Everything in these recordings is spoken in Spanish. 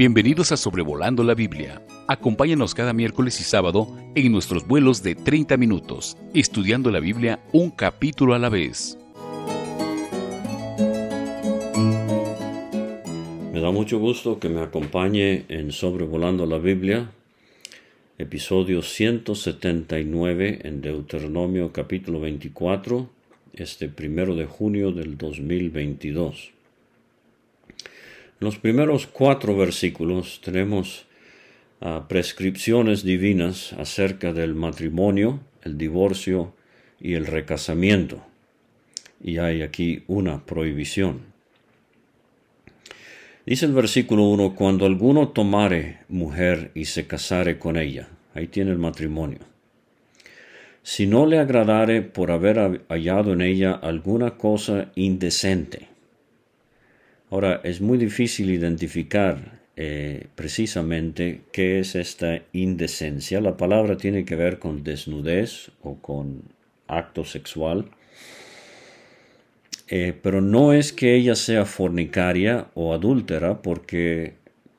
Bienvenidos a Sobrevolando la Biblia. Acompáñanos cada miércoles y sábado en nuestros vuelos de 30 minutos, estudiando la Biblia un capítulo a la vez. Me da mucho gusto que me acompañe en Sobrevolando la Biblia, episodio 179 en Deuteronomio capítulo 24, este primero de junio del 2022. Los primeros cuatro versículos tenemos ah, prescripciones divinas acerca del matrimonio, el divorcio y el recasamiento. Y hay aquí una prohibición. Dice el versículo 1, cuando alguno tomare mujer y se casare con ella, ahí tiene el matrimonio. Si no le agradare por haber hallado en ella alguna cosa indecente, Ahora, es muy difícil identificar eh, precisamente qué es esta indecencia. La palabra tiene que ver con desnudez o con acto sexual. Eh, pero no es que ella sea fornicaria o adúltera, porque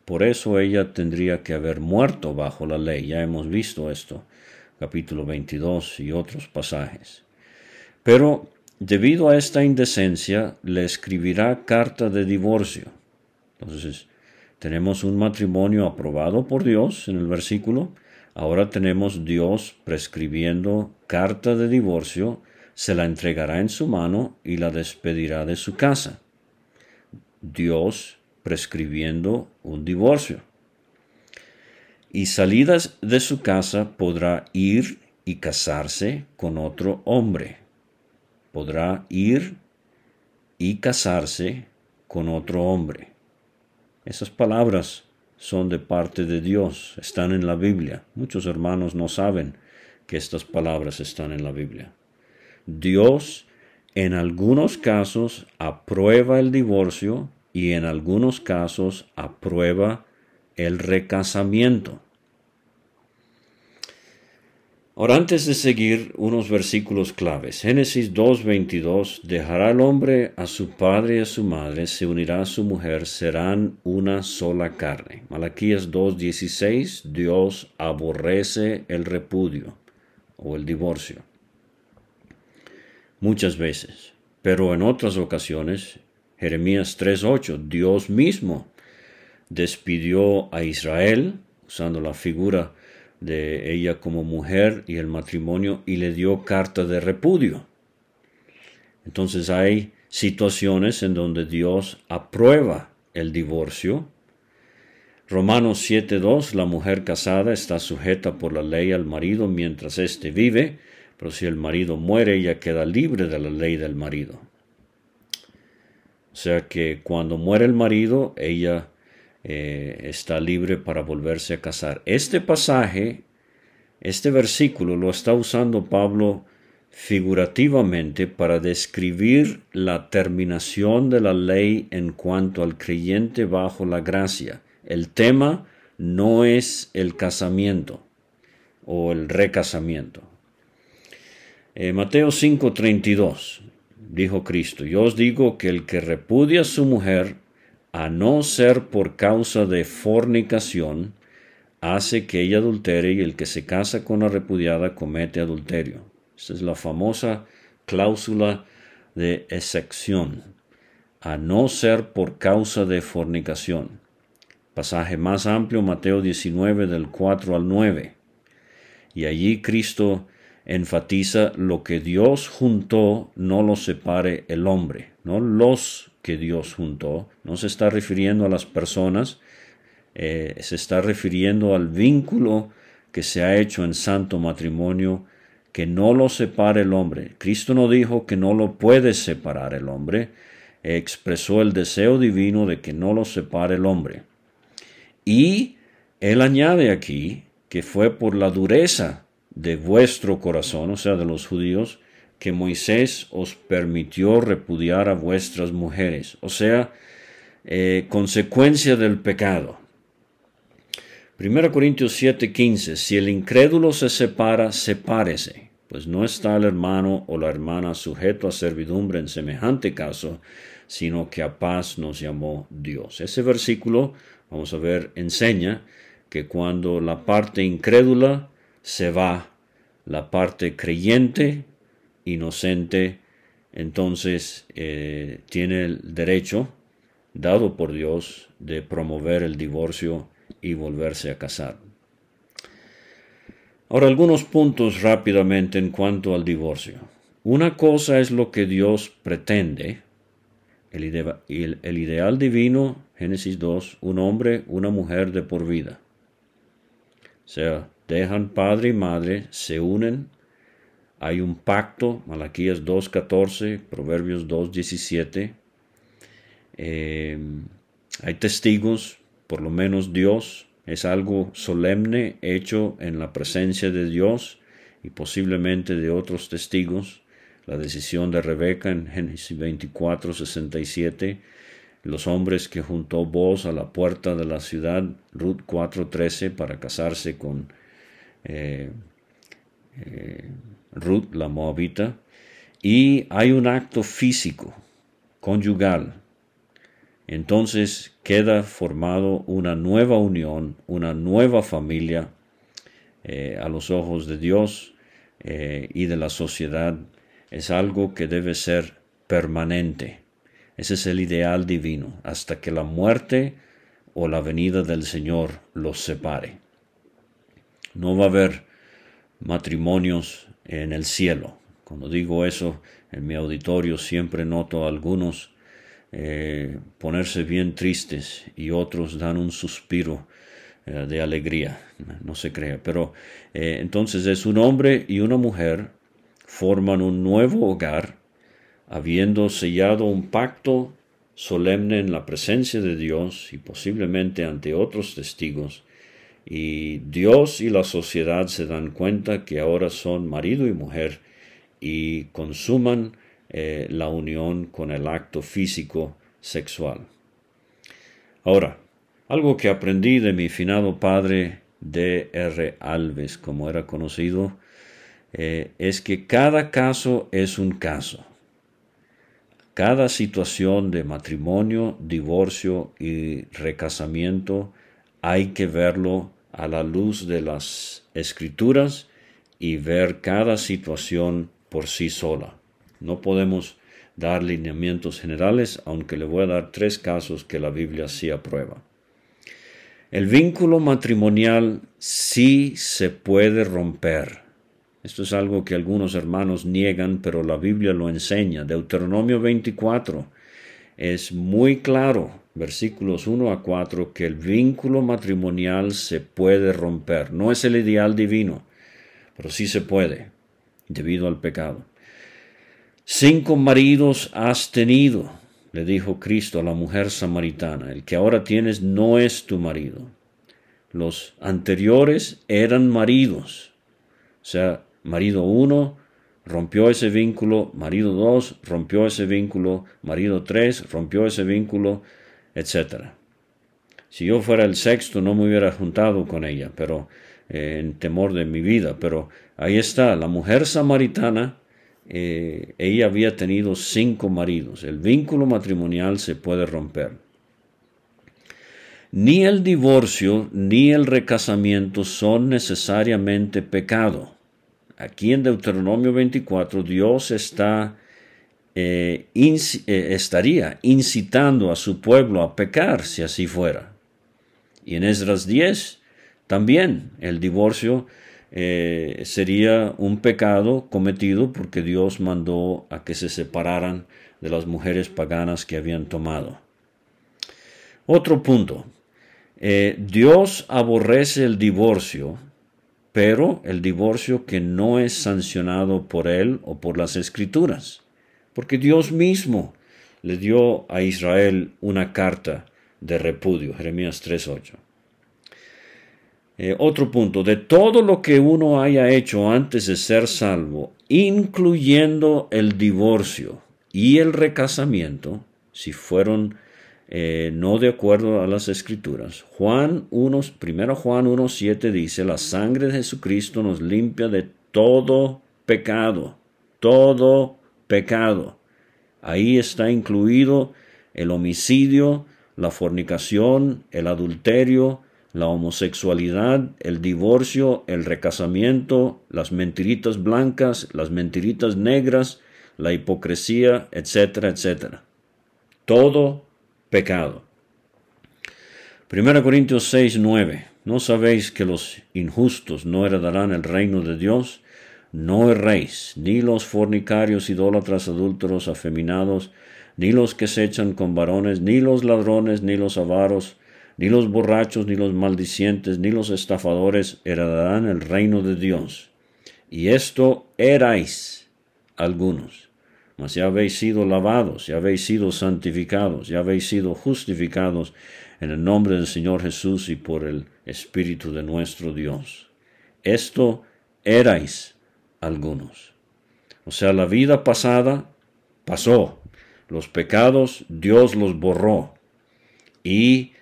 por eso ella tendría que haber muerto bajo la ley. Ya hemos visto esto, capítulo 22 y otros pasajes. Pero Debido a esta indecencia, le escribirá carta de divorcio. Entonces, tenemos un matrimonio aprobado por Dios en el versículo. Ahora tenemos Dios prescribiendo carta de divorcio, se la entregará en su mano y la despedirá de su casa. Dios prescribiendo un divorcio. Y salidas de su casa podrá ir y casarse con otro hombre podrá ir y casarse con otro hombre. Esas palabras son de parte de Dios, están en la Biblia. Muchos hermanos no saben que estas palabras están en la Biblia. Dios en algunos casos aprueba el divorcio y en algunos casos aprueba el recasamiento. Ahora, antes de seguir, unos versículos claves. Génesis 2.22, dejará el hombre a su padre y a su madre, se unirá a su mujer, serán una sola carne. Malaquías 2.16, Dios aborrece el repudio o el divorcio. Muchas veces, pero en otras ocasiones, Jeremías 3.8, Dios mismo despidió a Israel, usando la figura de ella como mujer y el matrimonio y le dio carta de repudio. Entonces hay situaciones en donde Dios aprueba el divorcio. Romanos 7.2, la mujer casada está sujeta por la ley al marido mientras éste vive, pero si el marido muere, ella queda libre de la ley del marido. O sea que cuando muere el marido, ella eh, está libre para volverse a casar. Este pasaje, este versículo lo está usando Pablo figurativamente para describir la terminación de la ley en cuanto al creyente bajo la gracia. El tema no es el casamiento o el recasamiento. Eh, Mateo 5:32 dijo Cristo, yo os digo que el que repudia a su mujer a no ser por causa de fornicación, hace que ella adultere y el que se casa con la repudiada comete adulterio. Esta es la famosa cláusula de excepción. A no ser por causa de fornicación. Pasaje más amplio, Mateo 19 del 4 al 9. Y allí Cristo enfatiza lo que Dios juntó, no lo separe el hombre, no los que Dios juntó. No se está refiriendo a las personas, eh, se está refiriendo al vínculo que se ha hecho en santo matrimonio, que no lo separe el hombre. Cristo no dijo que no lo puede separar el hombre, expresó el deseo divino de que no lo separe el hombre. Y él añade aquí que fue por la dureza de vuestro corazón, o sea, de los judíos, que Moisés os permitió repudiar a vuestras mujeres, o sea, eh, consecuencia del pecado. 1 Corintios 7:15, si el incrédulo se separa, sepárese, pues no está el hermano o la hermana sujeto a servidumbre en semejante caso, sino que a paz nos llamó Dios. Ese versículo vamos a ver, enseña que cuando la parte incrédula se va, la parte creyente, inocente, entonces eh, tiene el derecho dado por Dios de promover el divorcio y volverse a casar. Ahora algunos puntos rápidamente en cuanto al divorcio. Una cosa es lo que Dios pretende, el, ideal divino, Génesis 2, un hombre, una mujer de por vida. O sea, dejan padre y madre, se unen, hay un pacto, Malaquías 2.14, Proverbios 2.17, eh, hay testigos, por lo menos Dios, es algo solemne hecho en la presencia de Dios y posiblemente de otros testigos. La decisión de Rebeca en Génesis 24, 67, los hombres que juntó voz a la puerta de la ciudad, Ruth 4.13, para casarse con eh, eh, Ruth, la moabita, y hay un acto físico, conyugal, entonces queda formado una nueva unión, una nueva familia eh, a los ojos de Dios y de la sociedad. Es algo que debe ser permanente. Ese es el ideal divino, hasta que la muerte o la venida del Señor los separe. No va a haber matrimonios en el cielo. Cuando digo eso, en mi auditorio siempre noto algunos eh, ponerse bien tristes y otros dan un suspiro eh, de alegría, no se crea. Pero eh, entonces es un hombre y una mujer forman un nuevo hogar, habiendo sellado un pacto solemne en la presencia de Dios y posiblemente ante otros testigos, y Dios y la sociedad se dan cuenta que ahora son marido y mujer y consuman eh, la unión con el acto físico sexual. Ahora, algo que aprendí de mi finado padre D. R. Alves, como era conocido, eh, es que cada caso es un caso. Cada situación de matrimonio, divorcio y recasamiento hay que verlo a la luz de las escrituras y ver cada situación por sí sola. No podemos dar lineamientos generales, aunque le voy a dar tres casos que la Biblia sí aprueba. El vínculo matrimonial sí se puede romper. Esto es algo que algunos hermanos niegan, pero la Biblia lo enseña. Deuteronomio 24 es muy claro, versículos 1 a 4, que el vínculo matrimonial se puede romper. No es el ideal divino, pero sí se puede, debido al pecado. Cinco maridos has tenido, le dijo Cristo a la mujer samaritana, el que ahora tienes no es tu marido. Los anteriores eran maridos, o sea, marido uno rompió ese vínculo, marido dos rompió ese vínculo, marido tres rompió ese vínculo, etc. Si yo fuera el sexto no me hubiera juntado con ella, pero eh, en temor de mi vida, pero ahí está, la mujer samaritana eh, ella había tenido cinco maridos. El vínculo matrimonial se puede romper. Ni el divorcio ni el recasamiento son necesariamente pecado. Aquí en Deuteronomio 24 Dios está, eh, eh, estaría incitando a su pueblo a pecar si así fuera. Y en Esdras 10 también el divorcio eh, sería un pecado cometido porque Dios mandó a que se separaran de las mujeres paganas que habían tomado. Otro punto. Dios aborrece el divorcio, pero el divorcio que no es sancionado por él o por las escrituras, porque Dios mismo le dio a Israel una carta de repudio, Jeremías 3.8. Eh, otro punto, de todo lo que uno haya hecho antes de ser salvo, incluyendo el divorcio y el recasamiento, si fueron eh, no de acuerdo a las escrituras. Juan 1, primero Juan 1.7 dice, la sangre de Jesucristo nos limpia de todo pecado, todo pecado. Ahí está incluido el homicidio la fornicación, el adulterio, la homosexualidad, el divorcio, el recasamiento, las mentiritas blancas, las mentiritas negras, la hipocresía, etcétera, etcétera. Todo pecado. 1 Corintios 6, 9. ¿No sabéis que los injustos no heredarán el reino de Dios? No erréis, ni los fornicarios, idólatras, adúlteros, afeminados, ni los que se echan con varones, ni los ladrones, ni los avaros, ni los borrachos, ni los maldicientes, ni los estafadores heredarán el reino de Dios. Y esto erais algunos. Mas ya habéis sido lavados, ya habéis sido santificados, ya habéis sido justificados en el nombre del Señor Jesús y por el Espíritu de nuestro Dios. Esto erais algunos. O sea, la vida pasada pasó. Los pecados Dios los borró. Y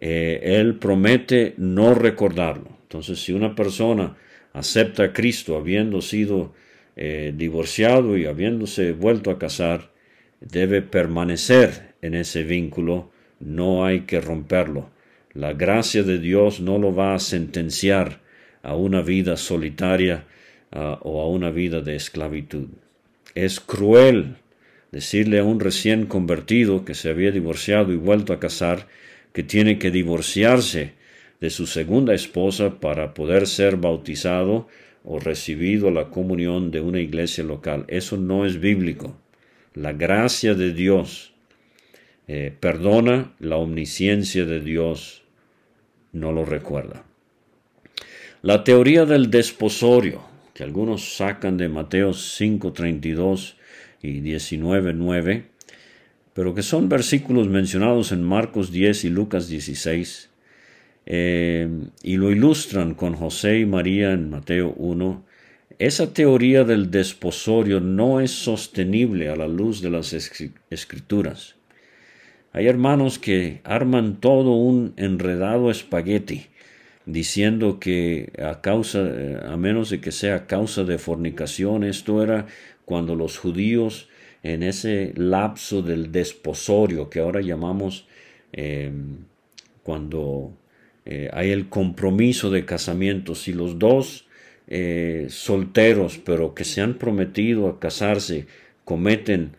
eh, Él promete no recordarlo. Entonces, si una persona acepta a Cristo habiendo sido eh, divorciado y habiéndose vuelto a casar, debe permanecer en ese vínculo, no hay que romperlo. La gracia de Dios no lo va a sentenciar a una vida solitaria o a una vida de esclavitud. Es cruel decirle a un recién convertido que se había divorciado y vuelto a casar que tiene que divorciarse de su segunda esposa para poder ser bautizado o recibido la comunión de una iglesia local. Eso no es bíblico. La gracia de Dios eh, perdona, la omnisciencia de Dios no lo recuerda. La teoría del desposorio, que algunos sacan de Mateo 5.32 y 19.9, pero que son versículos mencionados en Marcos 10 y Lucas 16, eh, y lo ilustran con José y María en Mateo 1, esa teoría del desposorio no es sostenible a la luz de las escrituras. Hay hermanos que arman todo un enredado espagueti diciendo que a causa, eh, a menos de que sea causa de fornicación, esto era cuando los judíos en ese lapso del desposorio que ahora llamamos eh, cuando eh, hay el compromiso de casamiento. Si los dos solteros, pero que se han prometido a casarse, cometen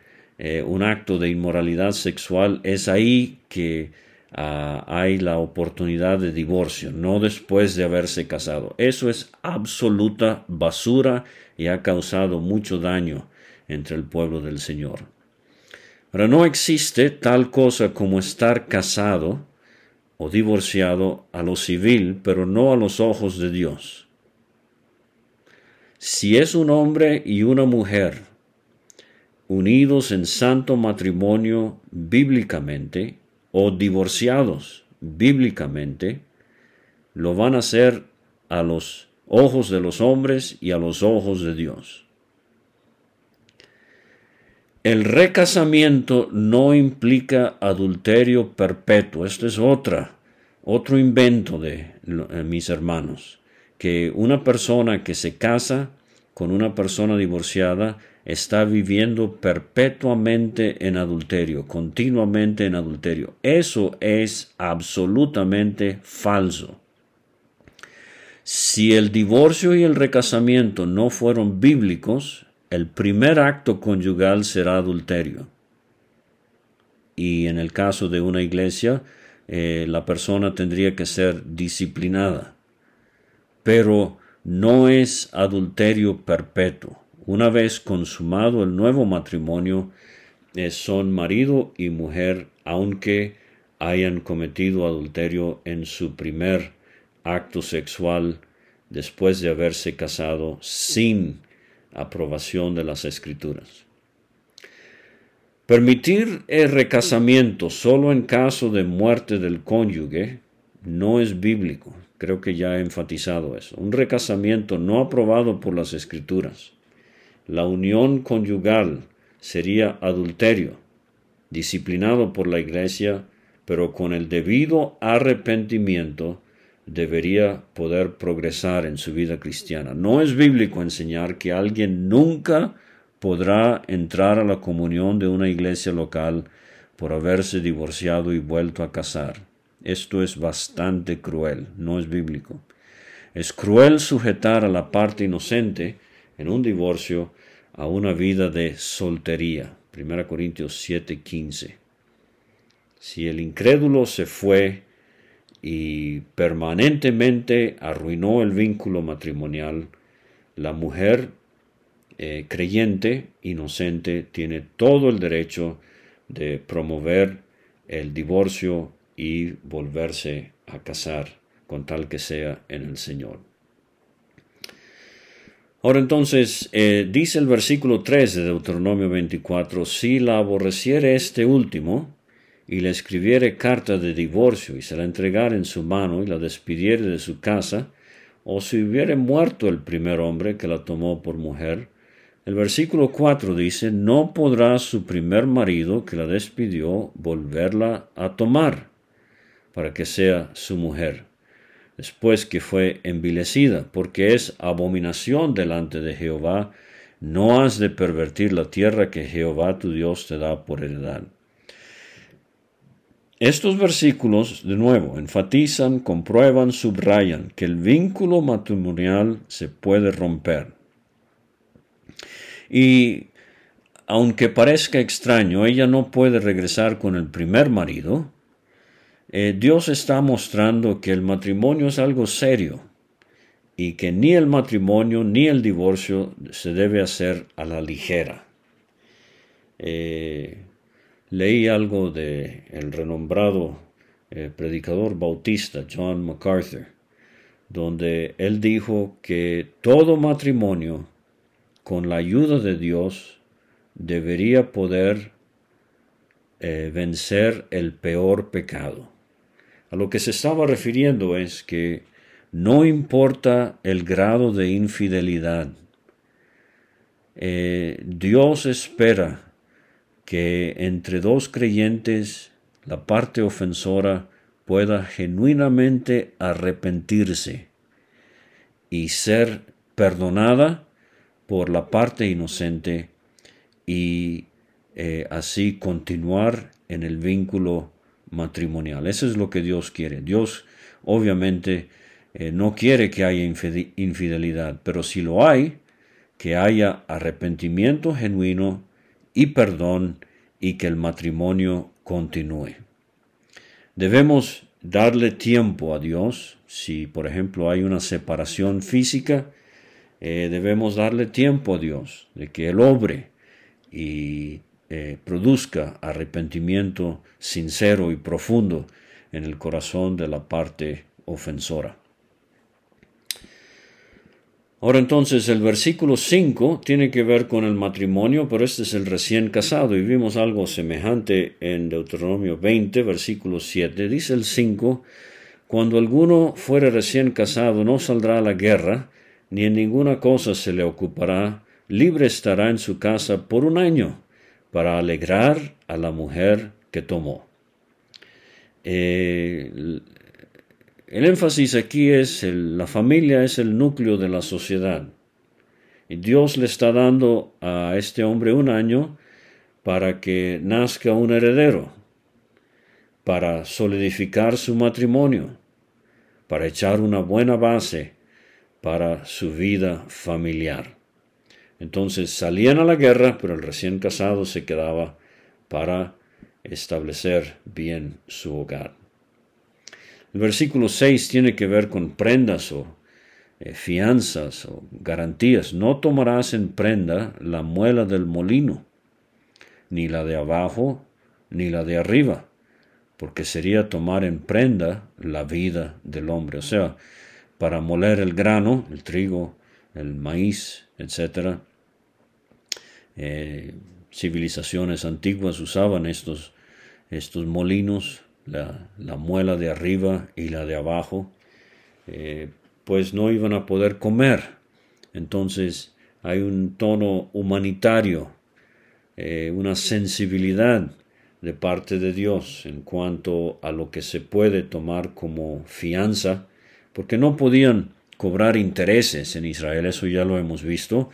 un acto de inmoralidad sexual, es ahí que ah, hay la oportunidad de divorcio, no después de haberse casado. Eso es absoluta basura y ha causado mucho daño entre el pueblo del Señor. Pero no existe tal cosa como estar casado o divorciado a lo civil, pero no a los ojos de Dios. Si es un hombre y una mujer unidos en santo matrimonio bíblicamente o divorciados bíblicamente, lo van a hacer a los ojos de los hombres y a los ojos de Dios. El recasamiento no implica adulterio perpetuo. Esto es otra, otro invento de eh, mis hermanos. Que una persona que se casa con una persona divorciada está viviendo perpetuamente en adulterio, continuamente en adulterio. Eso es absolutamente falso. Si el divorcio y el recasamiento no fueron bíblicos, el primer acto conyugal será adulterio. Y en el caso de una iglesia, eh, la persona tendría que ser disciplinada. Pero no es adulterio perpetuo. Una vez consumado el nuevo matrimonio, eh, son marido y mujer, aunque hayan cometido adulterio en su primer acto sexual después de haberse casado sin aprobación de las escrituras. Permitir el recasamiento solo en caso de muerte del cónyuge no es bíblico. Creo que ya he enfatizado eso. Un recasamiento no aprobado por las escrituras. La unión conyugal sería adulterio, disciplinado por la iglesia, pero con el debido arrepentimiento debería poder progresar en su vida cristiana. No es bíblico enseñar que alguien nunca podrá entrar a la comunión de una iglesia local por haberse divorciado y vuelto a casar. Esto es bastante cruel, no es bíblico. Es cruel sujetar a la parte inocente en un divorcio a una vida de soltería. 1 Corintios 7:15. Si el incrédulo se fue y permanentemente arruinó el vínculo matrimonial, la mujer eh, creyente, inocente, tiene todo el derecho de promover el divorcio y volverse a casar con tal que sea en el Señor. Ahora entonces, eh, dice el versículo 3 de Deuteronomio 24, si la aborreciere este último, y le escribiere carta de divorcio, y se la entregare en su mano, y la despidiere de su casa, o si hubiere muerto el primer hombre que la tomó por mujer, el versículo 4 dice, no podrá su primer marido que la despidió volverla a tomar, para que sea su mujer después que fue envilecida, porque es abominación delante de Jehová, no has de pervertir la tierra que Jehová tu Dios te da por heredad. Estos versículos, de nuevo, enfatizan, comprueban, subrayan que el vínculo matrimonial se puede romper. Y aunque parezca extraño, ella no puede regresar con el primer marido, eh, Dios está mostrando que el matrimonio es algo serio y que ni el matrimonio ni el divorcio se debe hacer a la ligera. Eh, leí algo de el renombrado eh, predicador bautista John MacArthur, donde él dijo que todo matrimonio, con la ayuda de Dios, debería poder vencer el peor pecado. A lo que se estaba refiriendo es que no importa el grado de infidelidad, eh, Dios espera que entre dos creyentes la parte ofensora pueda genuinamente arrepentirse y ser perdonada por la parte inocente y eh, así continuar en el vínculo matrimonial. Eso es lo que Dios quiere. Dios obviamente eh, no quiere que haya infidelidad, pero si lo hay, que haya arrepentimiento genuino y perdón y que el matrimonio continúe. Debemos darle tiempo a Dios. Si, por ejemplo, hay una separación física, eh, debemos darle tiempo a Dios de que Él obre y eh, produzca arrepentimiento sincero y profundo en el corazón de la parte ofensora. Ahora entonces el versículo 5 tiene que ver con el matrimonio, pero este es el recién casado y vimos algo semejante en Deuteronomio 20, versículo 7. Dice el 5, cuando alguno fuere recién casado no saldrá a la guerra, ni en ninguna cosa se le ocupará, libre estará en su casa por un año para alegrar a la mujer que tomó. Eh, el énfasis aquí es la familia es el núcleo de la sociedad. Y Dios le está dando a este hombre un año para que nazca un heredero, para solidificar su matrimonio, para echar una buena base para su vida familiar. Entonces salían a la guerra, pero el recién casado se quedaba para establecer bien su hogar. El versículo 6 tiene que ver con prendas o eh, fianzas o garantías. No tomarás en prenda la muela del molino, ni la de abajo, ni la de arriba, porque sería tomar en prenda la vida del hombre. O sea, para moler el grano, el trigo, el maíz, etc. Eh, civilizaciones antiguas usaban estos, estos molinos, la, muela de arriba y la de abajo, eh, pues no iban a poder comer. Entonces hay un tono humanitario, eh, una sensibilidad de parte de Dios en cuanto a lo que se puede tomar como fianza, porque no podían cobrar intereses en Israel, eso ya lo hemos visto,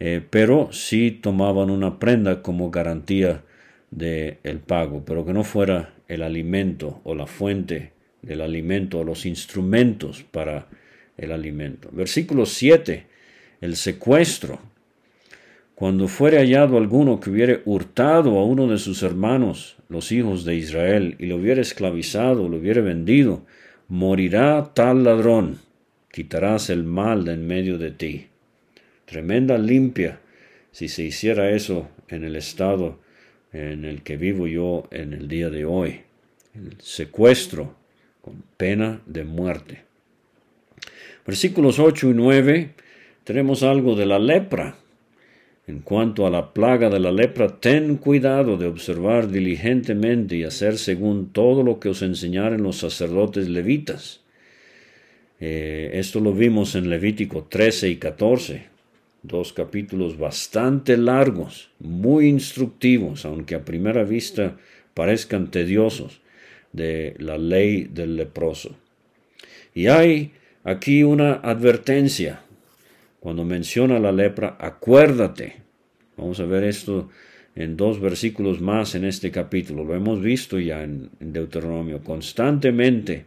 eh, pero sí tomaban una prenda como garantía del el pago, pero que no fuera el alimento o la fuente del alimento o los instrumentos para el alimento. Versículo 7, el secuestro. Cuando fuere hallado alguno que hubiere hurtado a uno de sus hermanos, los hijos de Israel, y lo hubiere esclavizado, lo hubiere vendido, morirá tal ladrón, quitarás el mal de en medio de ti. Tremenda limpia si se hiciera eso en el estado en el que vivo yo en el día de hoy. El secuestro con pena de muerte. Versículos 8 y 9 tenemos algo de la lepra. En cuanto a la plaga de la lepra, ten cuidado de observar diligentemente y hacer según todo lo que os enseñaren los sacerdotes levitas. Eh, esto lo vimos en Levítico 13 y 14, dos capítulos bastante largos, muy instructivos, aunque a primera vista parezcan tediosos, de la ley del leproso. Y hay aquí una advertencia. Cuando menciona la lepra, acuérdate. Vamos a ver esto en dos versículos más en este capítulo. Lo hemos visto ya en, Deuteronomio. Constantemente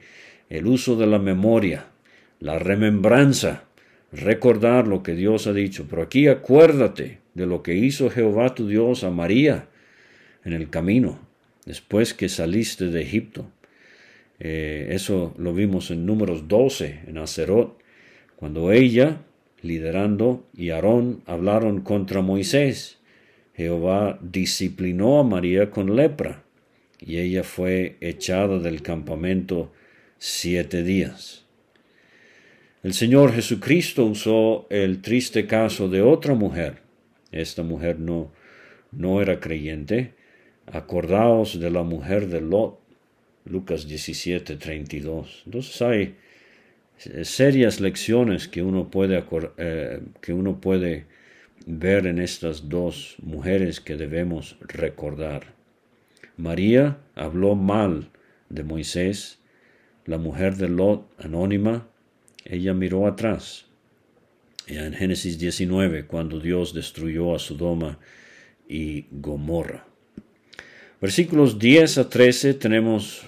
el uso de la memoria, la remembranza, recordar lo que Dios ha dicho. Pero aquí acuérdate de lo que hizo Jehová tu Dios a María en el camino, después que saliste de Egipto. Eh, eso lo vimos en números 12, en Acerot, cuando ella, liderando, y Aarón hablaron contra Moisés. Jehová disciplinó a María con lepra, y ella fue echada del campamento siete días. El Señor Jesucristo usó el triste caso de otra mujer. Esta mujer no, no era creyente. Acordaos de la mujer de Lot Lucas 17, 32. Entonces hay serias lecciones que uno puede, eh, que uno puede ver en estas dos mujeres que debemos recordar. María habló mal de Moisés, la mujer de Lot, anónima, ella miró atrás. Ya en Génesis 19, cuando Dios destruyó a Sodoma y Gomorra. Versículos 10 a 13 tenemos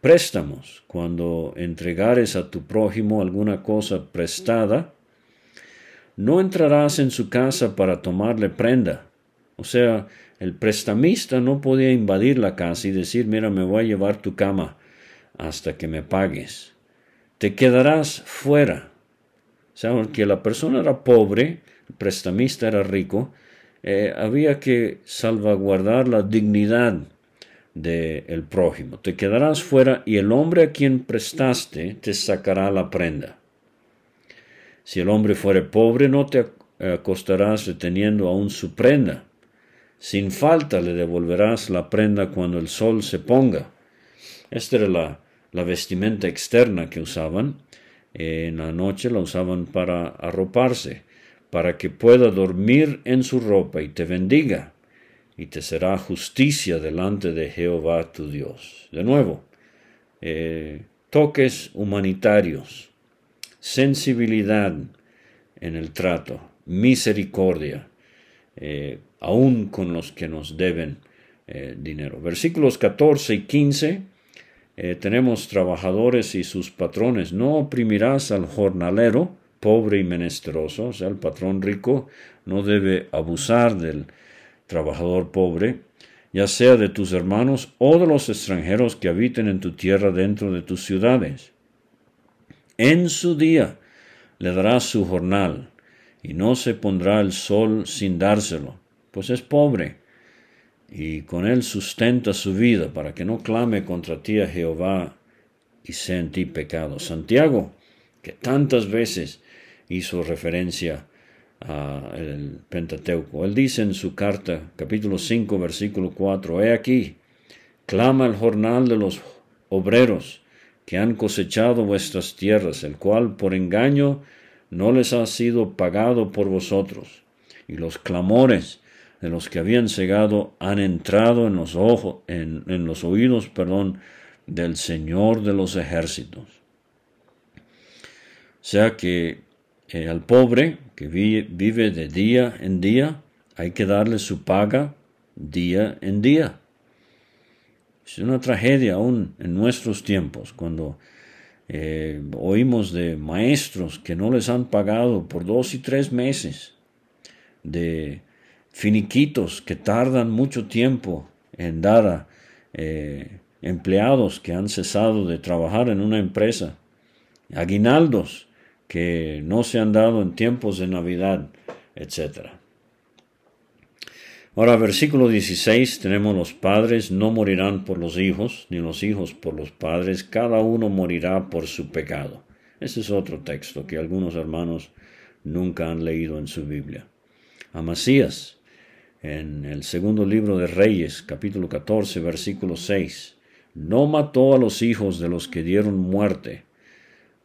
préstamos. Cuando entregares a tu prójimo alguna cosa prestada, no entrarás en su casa para tomarle prenda. O sea, el prestamista no podía invadir la casa y decir, mira, me voy a llevar tu cama hasta que me pagues. Te quedarás fuera. O porque la persona era pobre, el prestamista era rico, eh, había que salvaguardar la dignidad del el prójimo. Te quedarás fuera y el hombre a quien prestaste te sacará la prenda. Si el hombre fuere pobre, no te acostarás reteniendo aún su prenda. Sin falta le devolverás la prenda cuando el sol se ponga. Esta era la, la vestimenta externa que usaban. En la noche la usaban para arroparse, para que pueda dormir en su ropa y te bendiga y te será justicia delante de Jehová tu Dios. De nuevo, eh, toques humanitarios, sensibilidad en el trato, misericordia, eh, aún con los que nos deben eh, dinero. Versículos 14 y 15 tenemos trabajadores y sus patrones. No oprimirás al jornalero, pobre y menesteroso, o sea, el patrón rico no debe abusar del trabajador pobre, ya sea de tus hermanos o de los extranjeros que habiten en tu tierra dentro de tus ciudades. En su día le darás su jornal, y no se pondrá el sol sin dárselo, pues es pobre, y con él sustenta su vida, para que no clame contra ti a Jehová y sea en ti pecado. Santiago, que tantas veces hizo referencia el Pentateuco. Él dice en su carta, capítulo 5, versículo 4, He aquí, clama el jornal de los obreros que han cosechado vuestras tierras, el cual por engaño no les ha sido pagado por vosotros, y los clamores de los que habían cegado han entrado en los ojos, en, en los oídos, perdón, del Señor de los ejércitos. O sea que eh, al pobre que vive de día en día, hay que darle su paga día en día. Es una tragedia aún en nuestros tiempos, cuando eh, oímos de maestros que no les han pagado por dos y tres meses, de finiquitos que tardan mucho tiempo en dar a eh, empleados que han cesado de trabajar en una empresa, aguinaldos que no se han dado en tiempos de Navidad, etc. Ahora, versículo 16, tenemos los padres no morirán por los hijos, ni los hijos por los padres, cada uno morirá por su pecado. Ese es otro texto que algunos hermanos nunca han leído en su Biblia. Amasías, en el segundo libro de Reyes, capítulo 14, versículo 6, no mató a los hijos de los que dieron muerte,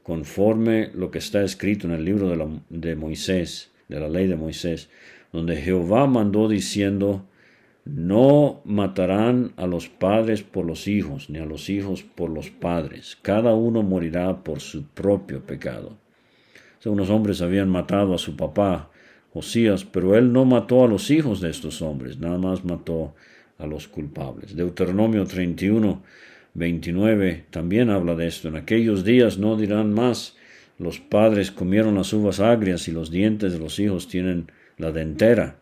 conforme lo que está escrito en el libro de, Moisés, de la ley de Moisés, donde Jehová mandó diciendo, no matarán a los padres por los hijos, ni a los hijos por los padres. Cada uno morirá por su propio pecado. unos hombres habían matado a su papá, Josías, pero él no mató a los hijos de estos hombres, nada más mató a los culpables. Deuteronomio 31, 29 también habla de esto. En aquellos días no dirán más, los padres comieron las uvas agrias y los dientes de los hijos tienen la dentera,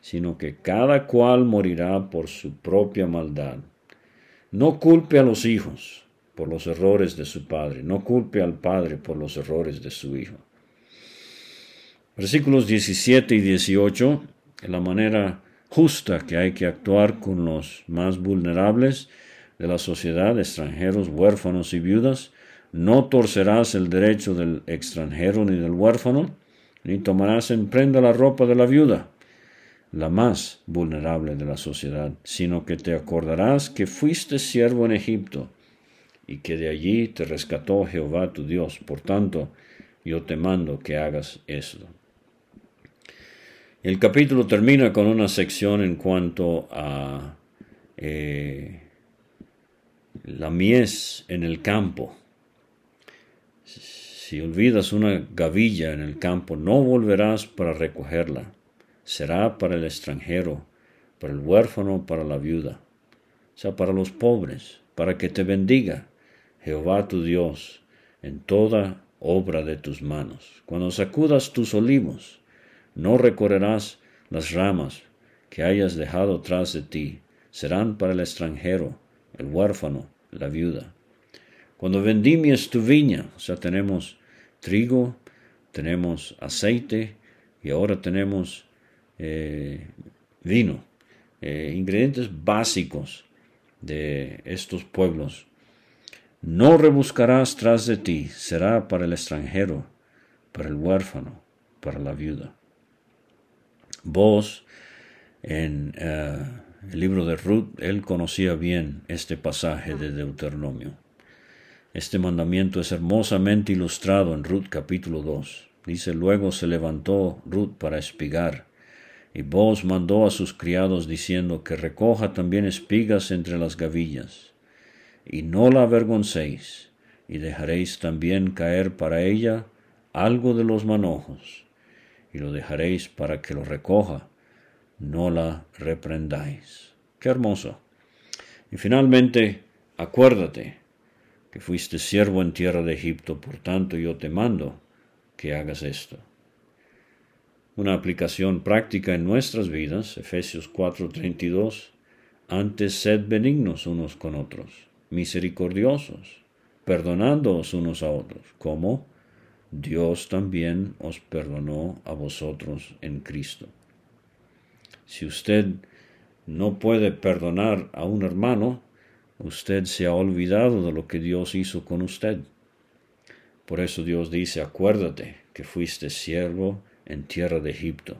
sino que cada cual morirá por su propia maldad. No culpe a los hijos por los errores de su padre, no culpe al padre por los errores de su hijo. Versículos 17 y 18, en la manera justa que hay que actuar con los más vulnerables de la sociedad, extranjeros, huérfanos y viudas, no torcerás el derecho del extranjero ni del huérfano, ni tomarás en prenda la ropa de la viuda, la más vulnerable de la sociedad, sino que te acordarás que fuiste siervo en Egipto, y que de allí te rescató Jehová tu Dios. Por tanto, yo te mando que hagas esto. El capítulo termina con una sección en cuanto a eh, la mies en el campo. Si olvidas una gavilla en el campo, no volverás para recogerla. Será para el extranjero, para el huérfano, para la viuda. O sea, para los pobres, para que te bendiga Jehová tu Dios en toda obra de tus manos. Cuando sacudas tus olivos, no recorrerás las ramas que hayas dejado tras de ti. Serán para el extranjero, el huérfano, la viuda. Cuando vendimias tu viña, o sea, tenemos trigo, tenemos aceite y ahora tenemos eh, vino, eh, ingredientes básicos de estos pueblos. No rebuscarás tras de ti, será para el extranjero, para el huérfano, para la viuda. Vos, en eh, el libro de Ruth, él conocía bien este pasaje de Deuteronomio. Este mandamiento es hermosamente ilustrado en Ruth capítulo 2. Dice, luego se levantó Ruth para espigar, y vos mandó a sus criados diciendo que recoja también espigas entre las gavillas, y no la avergoncéis, y dejaréis también caer para ella algo de los manojos, y lo dejaréis para que lo recoja, no la reprendáis. Qué hermoso. Y finalmente, acuérdate, fuiste siervo en tierra de Egipto, por tanto yo te mando que hagas esto. Una aplicación práctica en nuestras vidas, Efesios 4:32, antes sed benignos unos con otros, misericordiosos, perdonándoos unos a otros, como Dios también os perdonó a vosotros en Cristo. Si usted no puede perdonar a un hermano, usted se ha olvidado de lo que Dios hizo con usted. Por eso Dios dice, acuérdate que fuiste siervo en tierra de Egipto.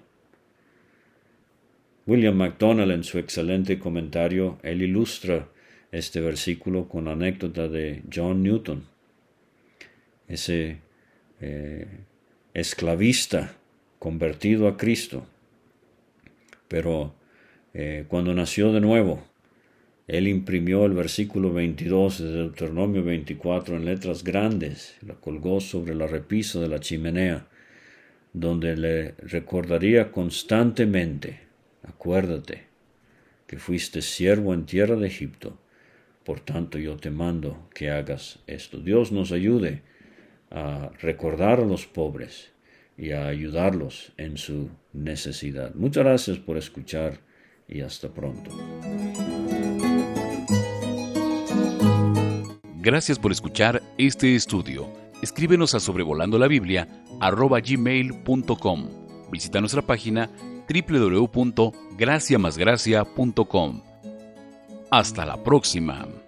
William MacDonald en su excelente comentario, él ilustra este versículo con la anécdota de John Newton, ese eh, esclavista convertido a Cristo, pero eh, cuando nació de nuevo, él imprimió el versículo 22 de Deuteronomio 24 en letras grandes, la colgó sobre la repisa de la chimenea, donde le recordaría constantemente, acuérdate que fuiste siervo en tierra de Egipto, Por tanto, yo te mando que hagas esto. Dios nos ayude a recordar a los pobres y a ayudarlos en su necesidad. Muchas gracias por escuchar y hasta pronto. Gracias por escuchar este estudio. Escríbenos a sobrevolando la Biblia gmail.com. Visita nuestra página www.graciamasgracia.com. Hasta la próxima.